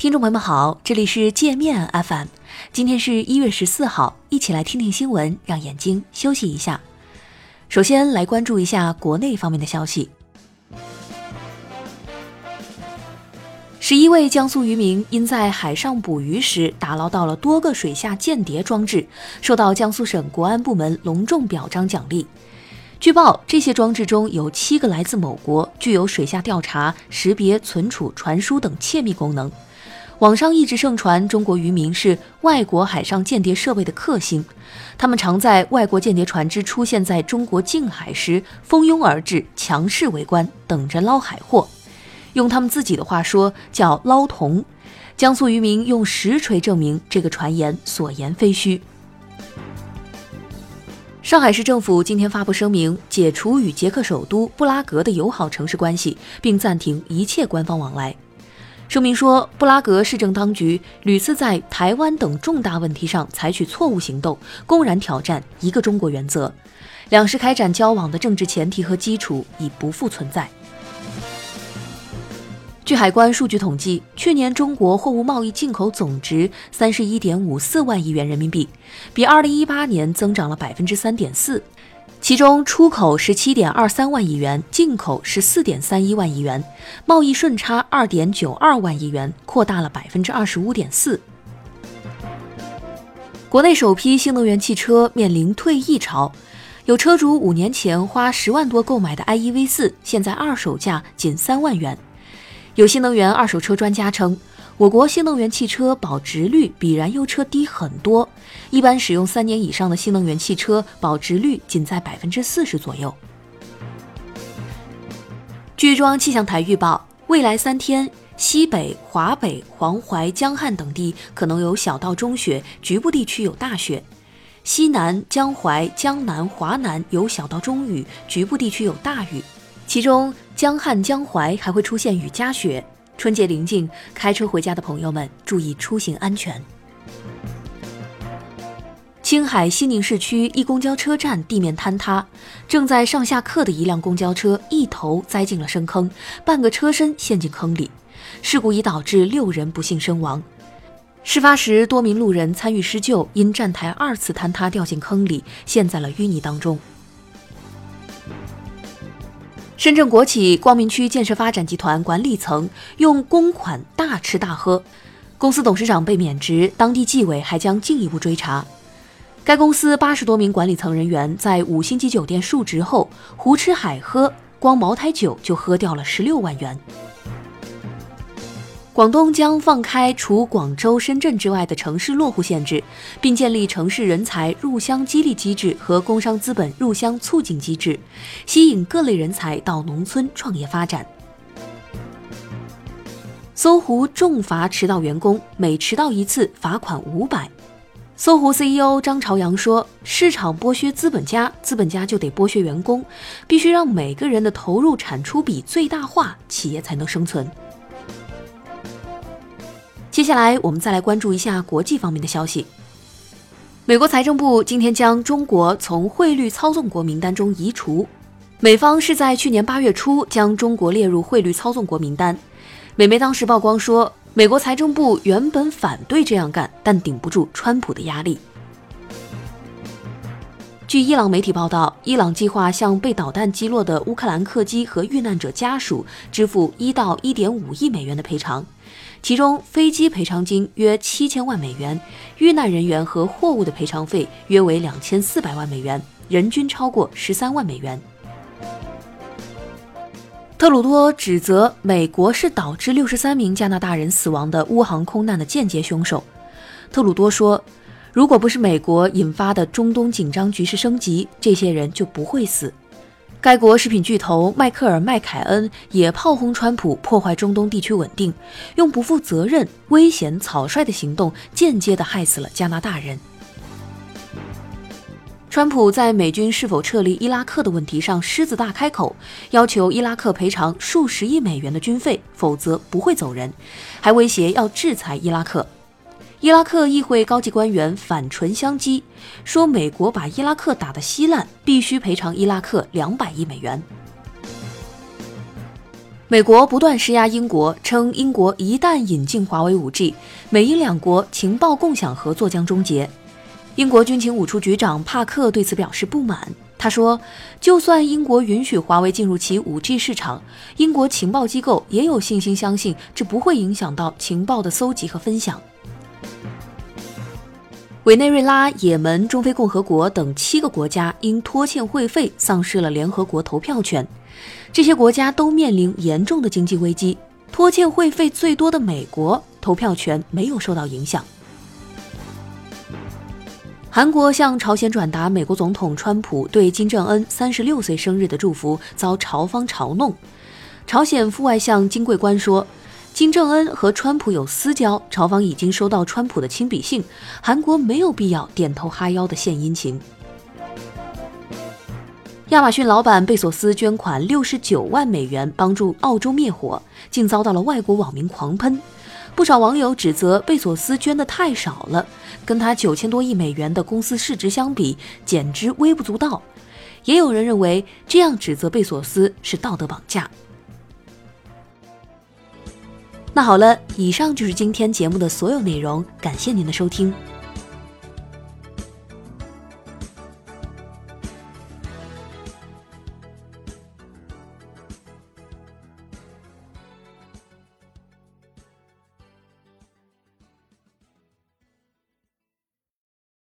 听众朋友们好，这里是界面 FM，今天是一月十四号，一起来听听新闻，让眼睛休息一下。首先来关注一下国内方面的消息。十一位江苏渔民因在海上捕鱼时打捞到了多个水下间谍装置，受到江苏省国安部门隆重表彰奖励。据报，这些装置中有七个来自某国，具有水下调查、识别、存储、传输等窃密功能。网上一直盛传中国渔民是外国海上间谍设备的克星，他们常在外国间谍船只出现在中国近海时蜂拥而至，强势围观，等着捞海货。用他们自己的话说，叫捞铜。江苏渔民用实锤证明这个传言所言非虚。上海市政府今天发布声明，解除与捷克首都布拉格的友好城市关系，并暂停一切官方往来。声明说，布拉格市政当局屡次在台湾等重大问题上采取错误行动，公然挑战一个中国原则，两市开展交往的政治前提和基础已不复存在。据海关数据统计，去年中国货物贸易进口总值三十一点五四万亿元人民币，比二零一八年增长了百分之三点四。其中，出口十七点二三万亿元，进口十四点三一万亿元，贸易顺差二点九二万亿元，扩大了百分之二十五点四。国内首批新能源汽车面临退役潮，有车主五年前花十万多购买的 i e V 四，现在二手价仅三万元。有新能源二手车专家称，我国新能源汽车保值率比燃油车低很多，一般使用三年以上的新能源汽车保值率仅在百分之四十左右。据中央气象台预报，未来三天，西北、华北、黄淮、江汉等地可能有小到中雪，局部地区有大雪；西南、江淮、江南、华南有小到中雨，局部地区有大雨。其中，江汉、江淮还会出现雨夹雪。春节临近，开车回家的朋友们注意出行安全。青海西宁市区一公交车站地面坍塌，正在上下客的一辆公交车一头栽进了深坑，半个车身陷进坑里。事故已导致六人不幸身亡。事发时，多名路人参与施救，因站台二次坍塌掉进坑里，陷在了淤泥当中。深圳国企光明区建设发展集团管理层用公款大吃大喝，公司董事长被免职，当地纪委还将进一步追查。该公司八十多名管理层人员在五星级酒店述职后胡吃海喝，光茅台酒就喝掉了十六万元。广东将放开除广州、深圳之外的城市落户限制，并建立城市人才入乡激励机制和工商资本入乡促进机制，吸引各类人才到农村创业发展。搜狐重罚迟到员工，每迟到一次罚款五百。搜狐 CEO 张朝阳说：“市场剥削资本家，资本家就得剥削员工，必须让每个人的投入产出比最大化，企业才能生存。”接下来，我们再来关注一下国际方面的消息。美国财政部今天将中国从汇率操纵国名单中移除。美方是在去年八月初将中国列入汇率操纵国名单。美媒当时曝光说，美国财政部原本反对这样干，但顶不住川普的压力。据伊朗媒体报道，伊朗计划向被导弹击落的乌克兰客机和遇难者家属支付一到一点五亿美元的赔偿。其中，飞机赔偿金约七千万美元，遇难人员和货物的赔偿费约为两千四百万美元，人均超过十三万美元。特鲁多指责美国是导致六十三名加拿大人死亡的乌航空难的间接凶手。特鲁多说：“如果不是美国引发的中东紧张局势升级，这些人就不会死。”该国食品巨头迈克尔·麦凯恩也炮轰川普破坏中东地区稳定，用不负责任、危险、草率的行动间接地害死了加拿大人。川普在美军是否撤离伊拉克的问题上狮子大开口，要求伊拉克赔偿数十亿美元的军费，否则不会走人，还威胁要制裁伊拉克。伊拉克议会高级官员反唇相讥，说美国把伊拉克打得稀烂，必须赔偿伊拉克两百亿美元。美国不断施压英国，称英国一旦引进华为 5G，美英两国情报共享合作将终结。英国军情五处局长帕克对此表示不满。他说：“就算英国允许华为进入其 5G 市场，英国情报机构也有信心相信这不会影响到情报的搜集和分享。”委内瑞拉、也门、中非共和国等七个国家因拖欠会费丧失了联合国投票权，这些国家都面临严重的经济危机。拖欠会费最多的美国投票权没有受到影响。韩国向朝鲜转达美国总统川普对金正恩三十六岁生日的祝福，遭朝方嘲弄。朝鲜副外相金贵官说，金正恩和川普有私交，朝方已经收到川普的亲笔信，韩国没有必要点头哈腰的献殷勤。亚马逊老板贝索斯捐款六十九万美元帮助澳洲灭火，竟遭到了外国网民狂喷。不少网友指责贝索斯捐的太少了，跟他九千多亿美元的公司市值相比，简直微不足道。也有人认为这样指责贝索斯是道德绑架。那好了，以上就是今天节目的所有内容，感谢您的收听。